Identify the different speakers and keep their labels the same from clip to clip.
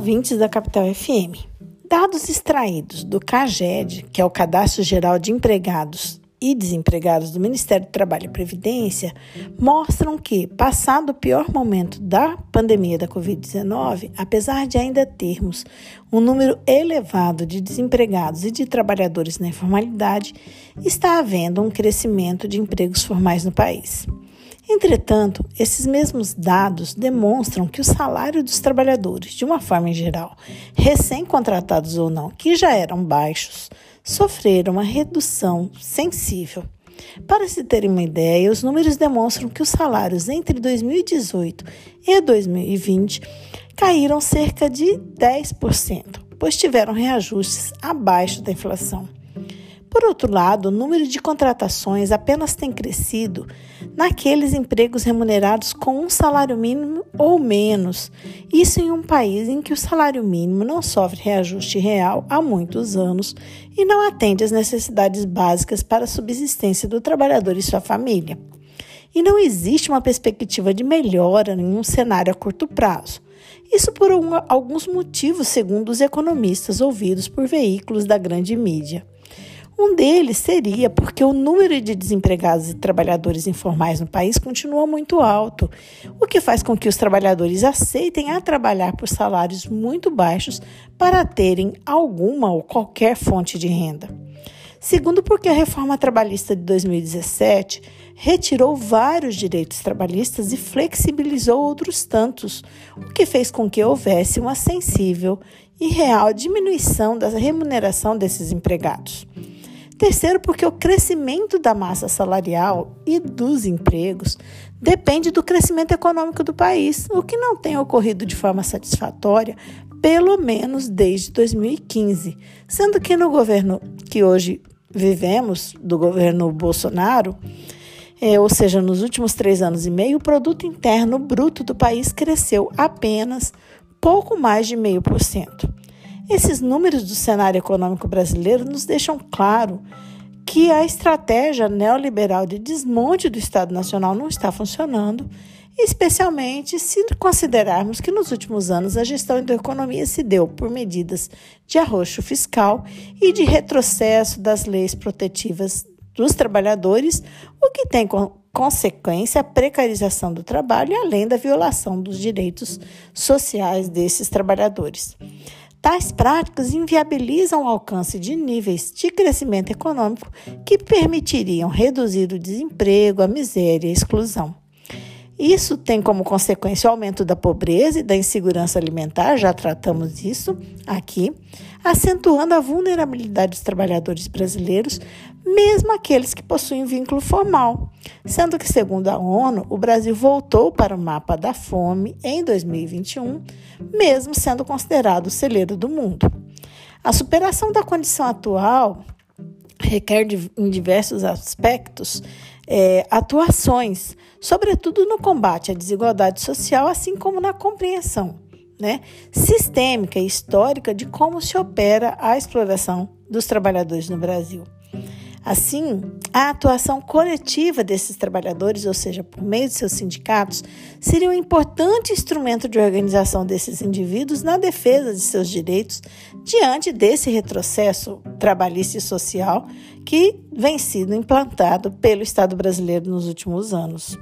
Speaker 1: ouvintes da Capital FM. Dados extraídos do CAGED, que é o Cadastro Geral de Empregados e Desempregados do Ministério do Trabalho e Previdência, mostram que, passado o pior momento da pandemia da Covid-19, apesar de ainda termos um número elevado de desempregados e de trabalhadores na informalidade, está havendo um crescimento de empregos formais no país. Entretanto, esses mesmos dados demonstram que o salário dos trabalhadores, de uma forma em geral, recém-contratados ou não, que já eram baixos, sofreram uma redução sensível. Para se terem uma ideia, os números demonstram que os salários entre 2018 e 2020 caíram cerca de 10%, pois tiveram reajustes abaixo da inflação. Por outro lado, o número de contratações apenas tem crescido naqueles empregos remunerados com um salário mínimo ou menos. Isso em um país em que o salário mínimo não sofre reajuste real há muitos anos e não atende às necessidades básicas para a subsistência do trabalhador e sua família. E não existe uma perspectiva de melhora em um cenário a curto prazo. Isso por alguns motivos, segundo os economistas ouvidos por veículos da grande mídia. Um deles seria porque o número de desempregados e trabalhadores informais no país continua muito alto, o que faz com que os trabalhadores aceitem a trabalhar por salários muito baixos para terem alguma ou qualquer fonte de renda. Segundo, porque a reforma trabalhista de 2017 retirou vários direitos trabalhistas e flexibilizou outros tantos, o que fez com que houvesse uma sensível e real diminuição da remuneração desses empregados. Terceiro, porque o crescimento da massa salarial e dos empregos depende do crescimento econômico do país, o que não tem ocorrido de forma satisfatória, pelo menos desde 2015, sendo que no governo que hoje vivemos, do governo Bolsonaro, é, ou seja, nos últimos três anos e meio, o produto interno bruto do país cresceu apenas pouco mais de meio por cento. Esses números do cenário econômico brasileiro nos deixam claro que a estratégia neoliberal de desmonte do Estado Nacional não está funcionando, especialmente se considerarmos que nos últimos anos a gestão da economia se deu por medidas de arroxo fiscal e de retrocesso das leis protetivas dos trabalhadores, o que tem como consequência a precarização do trabalho, além da violação dos direitos sociais desses trabalhadores. Tais práticas inviabilizam o alcance de níveis de crescimento econômico que permitiriam reduzir o desemprego, a miséria e a exclusão. Isso tem como consequência o aumento da pobreza e da insegurança alimentar, já tratamos isso aqui, acentuando a vulnerabilidade dos trabalhadores brasileiros, mesmo aqueles que possuem vínculo formal. Sendo que, segundo a ONU, o Brasil voltou para o mapa da fome em 2021, mesmo sendo considerado o celeiro do mundo. A superação da condição atual requer, em diversos aspectos, é, atuações, sobretudo no combate à desigualdade social, assim como na compreensão né, sistêmica e histórica de como se opera a exploração dos trabalhadores no Brasil. Assim, a atuação coletiva desses trabalhadores, ou seja, por meio de seus sindicatos, seria um importante instrumento de organização desses indivíduos na defesa de seus direitos diante desse retrocesso trabalhista e social que vem sendo implantado pelo Estado brasileiro nos últimos anos.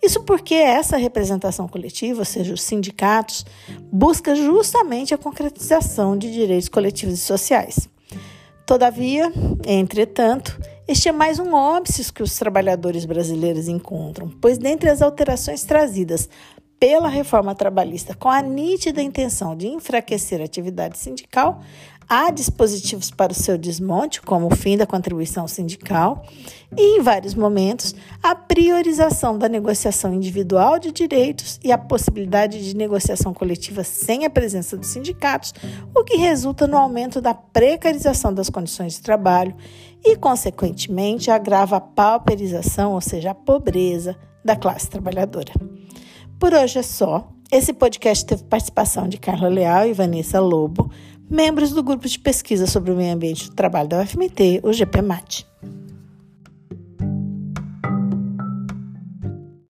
Speaker 1: Isso porque essa representação coletiva, ou seja, os sindicatos, busca justamente a concretização de direitos coletivos e sociais. Todavia, entretanto, este é mais um óbice que os trabalhadores brasileiros encontram, pois dentre as alterações trazidas pela reforma trabalhista com a nítida intenção de enfraquecer a atividade sindical, há dispositivos para o seu desmonte, como o fim da contribuição sindical, e, em vários momentos, a priorização da negociação individual de direitos e a possibilidade de negociação coletiva sem a presença dos sindicatos, o que resulta no aumento da precarização das condições de trabalho e, consequentemente, agrava a pauperização, ou seja, a pobreza da classe trabalhadora. Por hoje é só. Esse podcast teve participação de Carla Leal e Vanessa Lobo, membros do grupo de pesquisa sobre o meio ambiente do trabalho da UFMT, o GPMAT.